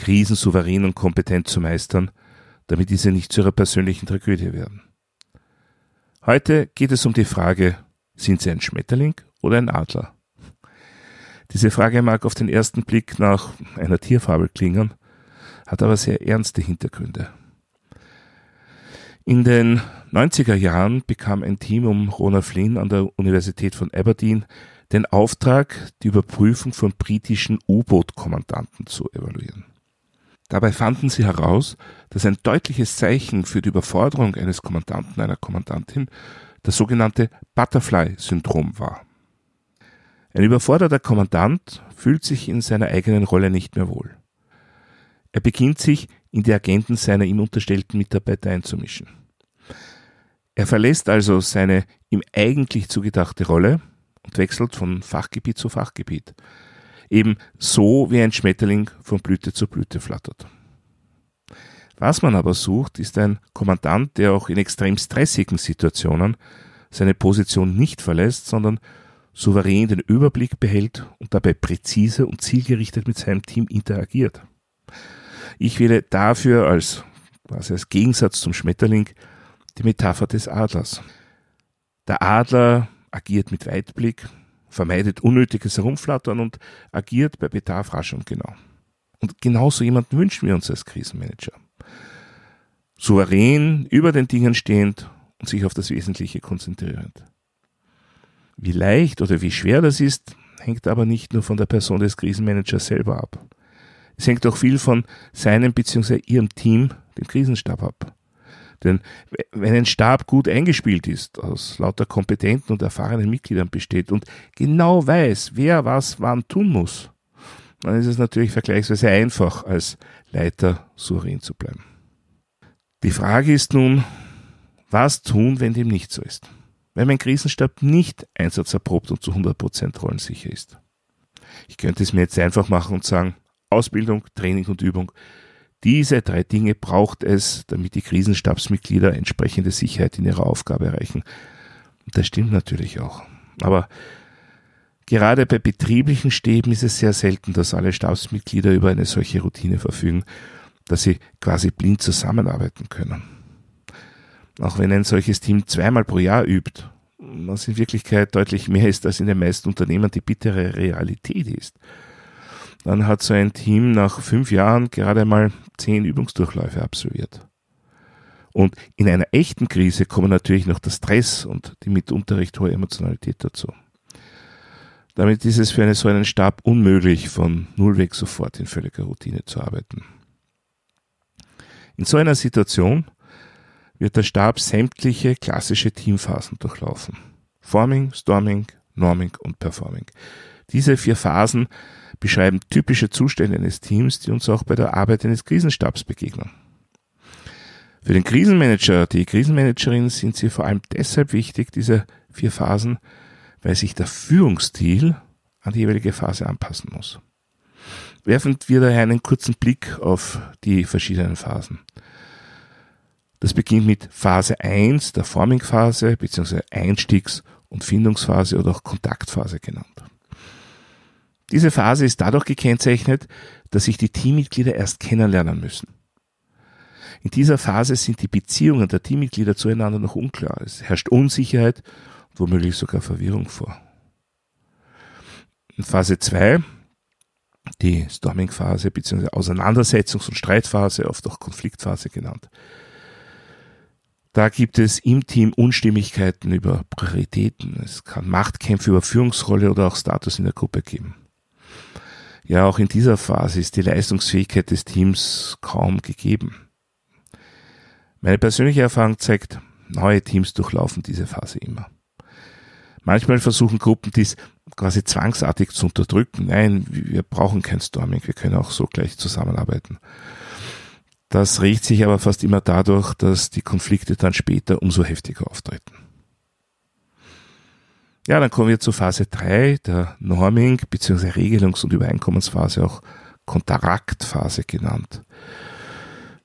Krisen souverän und kompetent zu meistern, damit diese nicht zu ihrer persönlichen Tragödie werden. Heute geht es um die Frage, sind Sie ein Schmetterling oder ein Adler? Diese Frage mag auf den ersten Blick nach einer Tierfabel klingen, hat aber sehr ernste Hintergründe. In den 90er Jahren bekam ein Team um Rona Flynn an der Universität von Aberdeen den Auftrag, die Überprüfung von britischen U-Boot-Kommandanten zu evaluieren. Dabei fanden sie heraus, dass ein deutliches Zeichen für die Überforderung eines Kommandanten, einer Kommandantin, das sogenannte Butterfly-Syndrom war. Ein überforderter Kommandant fühlt sich in seiner eigenen Rolle nicht mehr wohl. Er beginnt sich in die Agenten seiner ihm unterstellten Mitarbeiter einzumischen. Er verlässt also seine ihm eigentlich zugedachte Rolle und wechselt von Fachgebiet zu Fachgebiet, eben so wie ein Schmetterling von Blüte zu Blüte flattert. Was man aber sucht, ist ein Kommandant, der auch in extrem stressigen Situationen seine Position nicht verlässt, sondern souverän den Überblick behält und dabei präzise und zielgerichtet mit seinem Team interagiert. Ich wähle dafür als, quasi als Gegensatz zum Schmetterling die Metapher des Adlers. Der Adler agiert mit Weitblick, vermeidet unnötiges Herumflattern und agiert bei Bedarf rasch und genau. Und genauso jemanden wünschen wir uns als Krisenmanager. Souverän, über den Dingen stehend und sich auf das Wesentliche konzentrierend. Wie leicht oder wie schwer das ist, hängt aber nicht nur von der Person des Krisenmanagers selber ab. Es hängt auch viel von seinem bzw. ihrem Team, dem Krisenstab ab. Denn wenn ein Stab gut eingespielt ist, aus lauter kompetenten und erfahrenen Mitgliedern besteht und genau weiß, wer was wann tun muss, dann ist es natürlich vergleichsweise einfach, als Leiter souverän zu bleiben. Die Frage ist nun, was tun, wenn dem nicht so ist? Wenn mein Krisenstab nicht einsatzerprobt und zu 100% rollensicher ist. Ich könnte es mir jetzt einfach machen und sagen, Ausbildung, Training und Übung diese drei Dinge braucht es, damit die Krisenstabsmitglieder entsprechende Sicherheit in ihrer Aufgabe erreichen. Das stimmt natürlich auch. Aber gerade bei betrieblichen Stäben ist es sehr selten, dass alle Stabsmitglieder über eine solche Routine verfügen, dass sie quasi blind zusammenarbeiten können. Auch wenn ein solches Team zweimal pro Jahr übt, was in Wirklichkeit deutlich mehr ist, als in den meisten Unternehmen die bittere Realität ist dann hat so ein Team nach fünf Jahren gerade mal zehn Übungsdurchläufe absolviert. Und in einer echten Krise kommen natürlich noch der Stress und die mitunter recht hohe Emotionalität dazu. Damit ist es für einen so einen Stab unmöglich, von null weg sofort in völliger Routine zu arbeiten. In so einer Situation wird der Stab sämtliche klassische Teamphasen durchlaufen. Forming, Storming, Norming und Performing. Diese vier Phasen beschreiben typische Zustände eines Teams, die uns auch bei der Arbeit eines Krisenstabs begegnen. Für den Krisenmanager, die Krisenmanagerin sind sie vor allem deshalb wichtig, diese vier Phasen, weil sich der Führungsstil an die jeweilige Phase anpassen muss. Werfen wir daher einen kurzen Blick auf die verschiedenen Phasen. Das beginnt mit Phase 1, der Forming-Phase, bzw. Einstiegs- und Findungsphase oder auch Kontaktphase genannt. Diese Phase ist dadurch gekennzeichnet, dass sich die Teammitglieder erst kennenlernen müssen. In dieser Phase sind die Beziehungen der Teammitglieder zueinander noch unklar. Es herrscht Unsicherheit und womöglich sogar Verwirrung vor. In Phase 2, die Storming-Phase bzw. Auseinandersetzungs- und Streitphase, oft auch Konfliktphase genannt. Da gibt es im Team Unstimmigkeiten über Prioritäten. Es kann Machtkämpfe über Führungsrolle oder auch Status in der Gruppe geben. Ja, auch in dieser Phase ist die Leistungsfähigkeit des Teams kaum gegeben. Meine persönliche Erfahrung zeigt, neue Teams durchlaufen diese Phase immer. Manchmal versuchen Gruppen dies quasi zwangsartig zu unterdrücken. Nein, wir brauchen kein Storming, wir können auch so gleich zusammenarbeiten. Das regt sich aber fast immer dadurch, dass die Konflikte dann später umso heftiger auftreten. Ja, dann kommen wir zu Phase 3, der Norming- bzw. Regelungs- und Übereinkommensphase, auch Kontaraktphase genannt.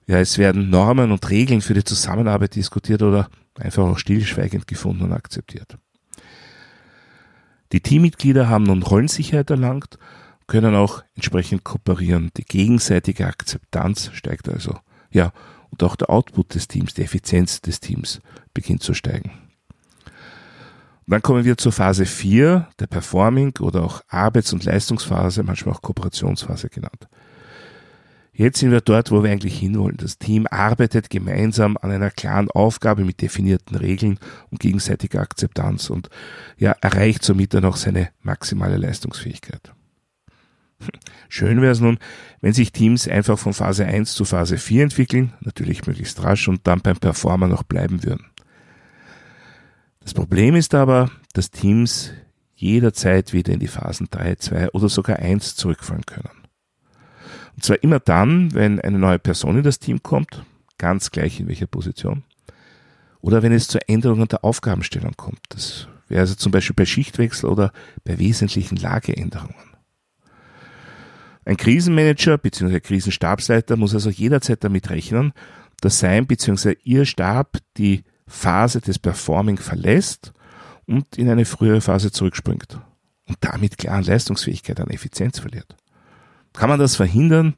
Ja, es werden Normen und Regeln für die Zusammenarbeit diskutiert oder einfach auch stillschweigend gefunden und akzeptiert. Die Teammitglieder haben nun Rollensicherheit erlangt können auch entsprechend kooperieren. Die gegenseitige Akzeptanz steigt also. Ja, und auch der Output des Teams, die Effizienz des Teams beginnt zu steigen. Dann kommen wir zur Phase 4, der Performing oder auch Arbeits- und Leistungsphase, manchmal auch Kooperationsphase genannt. Jetzt sind wir dort, wo wir eigentlich hinwollen. Das Team arbeitet gemeinsam an einer klaren Aufgabe mit definierten Regeln und gegenseitiger Akzeptanz und ja, erreicht somit dann auch seine maximale Leistungsfähigkeit. Schön wäre es nun, wenn sich Teams einfach von Phase 1 zu Phase 4 entwickeln, natürlich möglichst rasch und dann beim Performer noch bleiben würden. Das Problem ist aber, dass Teams jederzeit wieder in die Phasen 3, 2 oder sogar 1 zurückfallen können. Und zwar immer dann, wenn eine neue Person in das Team kommt, ganz gleich in welcher Position, oder wenn es zur Änderung der Aufgabenstellung kommt. Das wäre also zum Beispiel bei Schichtwechsel oder bei wesentlichen Lageänderungen. Ein Krisenmanager bzw. Krisenstabsleiter muss also jederzeit damit rechnen, dass sein bzw. ihr Stab die Phase des Performing verlässt und in eine frühere Phase zurückspringt und damit klar an Leistungsfähigkeit, an Effizienz verliert. Kann man das verhindern?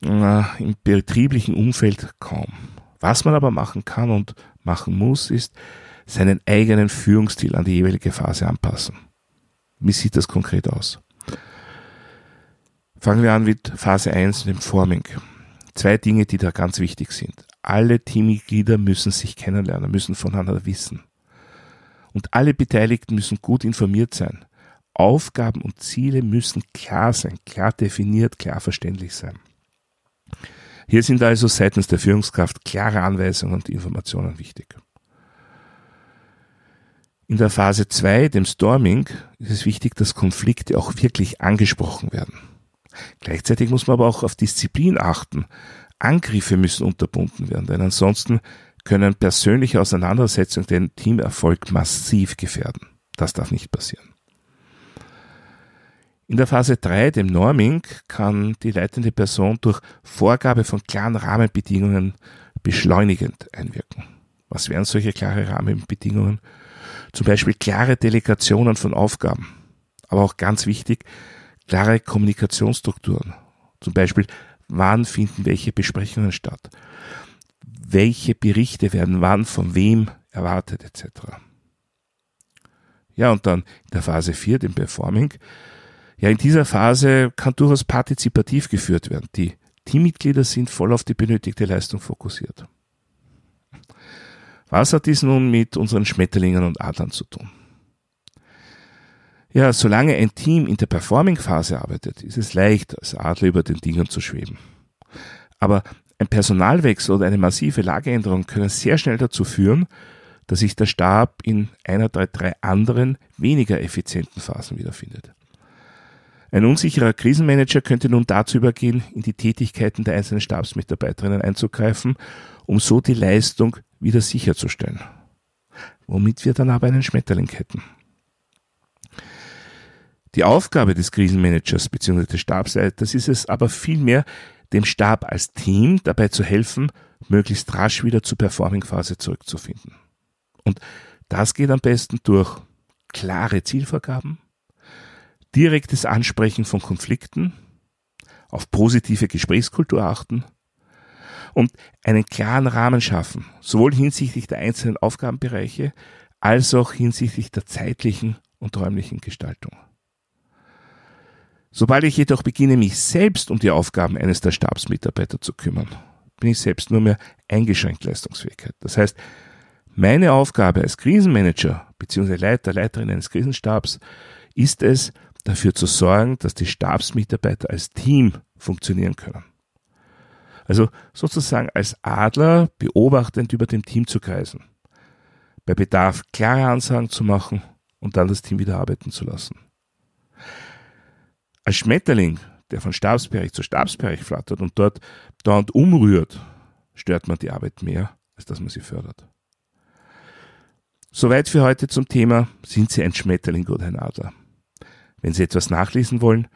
Na, Im betrieblichen Umfeld kaum. Was man aber machen kann und machen muss, ist seinen eigenen Führungsstil an die jeweilige Phase anpassen. Wie sieht das konkret aus? Fangen wir an mit Phase 1, dem Forming. Zwei Dinge, die da ganz wichtig sind. Alle Teammitglieder müssen sich kennenlernen, müssen voneinander wissen. Und alle Beteiligten müssen gut informiert sein. Aufgaben und Ziele müssen klar sein, klar definiert, klar verständlich sein. Hier sind also seitens der Führungskraft klare Anweisungen und Informationen wichtig. In der Phase 2, dem Storming, ist es wichtig, dass Konflikte auch wirklich angesprochen werden. Gleichzeitig muss man aber auch auf Disziplin achten. Angriffe müssen unterbunden werden, denn ansonsten können persönliche Auseinandersetzungen den Teamerfolg massiv gefährden. Das darf nicht passieren. In der Phase 3, dem Norming, kann die leitende Person durch Vorgabe von klaren Rahmenbedingungen beschleunigend einwirken. Was wären solche klare Rahmenbedingungen? Zum Beispiel klare Delegationen von Aufgaben. Aber auch ganz wichtig, klare Kommunikationsstrukturen. Zum Beispiel, wann finden welche Besprechungen statt? Welche Berichte werden wann von wem erwartet etc. Ja, und dann in der Phase 4, dem Performing. Ja, in dieser Phase kann durchaus partizipativ geführt werden. Die Teammitglieder sind voll auf die benötigte Leistung fokussiert. Was hat dies nun mit unseren Schmetterlingen und Adlern zu tun? Ja, solange ein Team in der Performing-Phase arbeitet, ist es leicht, als Adler über den Dingen zu schweben. Aber ein Personalwechsel oder eine massive Lageänderung können sehr schnell dazu führen, dass sich der Stab in einer der drei anderen, weniger effizienten Phasen wiederfindet. Ein unsicherer Krisenmanager könnte nun dazu übergehen, in die Tätigkeiten der einzelnen Stabsmitarbeiterinnen einzugreifen, um so die Leistung wieder sicherzustellen. Womit wir dann aber einen Schmetterling hätten. Die Aufgabe des Krisenmanagers bzw. des Stabsleiters ist es aber vielmehr, dem Stab als Team dabei zu helfen, möglichst rasch wieder zur Performing-Phase zurückzufinden. Und das geht am besten durch klare Zielvorgaben, direktes Ansprechen von Konflikten, auf positive Gesprächskultur achten und einen klaren Rahmen schaffen, sowohl hinsichtlich der einzelnen Aufgabenbereiche als auch hinsichtlich der zeitlichen und räumlichen Gestaltung. Sobald ich jedoch beginne, mich selbst um die Aufgaben eines der Stabsmitarbeiter zu kümmern, bin ich selbst nur mehr eingeschränkt Leistungsfähigkeit. Das heißt, meine Aufgabe als Krisenmanager bzw. Leiter, Leiterin eines Krisenstabs ist es, dafür zu sorgen, dass die Stabsmitarbeiter als Team funktionieren können. Also sozusagen als Adler beobachtend über dem Team zu kreisen. Bei Bedarf klare Ansagen zu machen und dann das Team wieder arbeiten zu lassen. Als Schmetterling der von Stabsbereich zu Stabsbereich flattert und dort dauernd umrührt, stört man die Arbeit mehr, als dass man sie fördert. Soweit für heute zum Thema, sind Sie ein Schmetterling oder ein Adler? Wenn Sie etwas nachlesen wollen,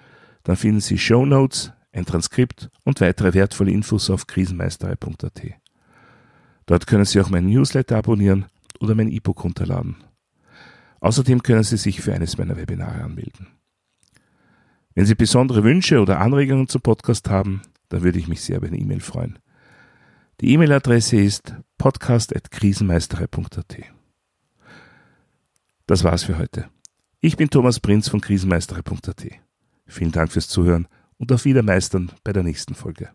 dann finden Sie Show Notes, ein Transkript und weitere wertvolle Infos auf krisenmeisterei.at. Dort können Sie auch meinen Newsletter abonnieren oder mein E-Book runterladen. Außerdem können Sie sich für eines meiner Webinare anmelden. Wenn Sie besondere Wünsche oder Anregungen zum Podcast haben, dann würde ich mich sehr über eine E-Mail freuen. Die E-Mail-Adresse ist podcast.krisenmeisterei.at. Das war's für heute. Ich bin Thomas Prinz von krisenmeisterei.at. Vielen Dank fürs Zuhören und auf Wiedermeistern bei der nächsten Folge.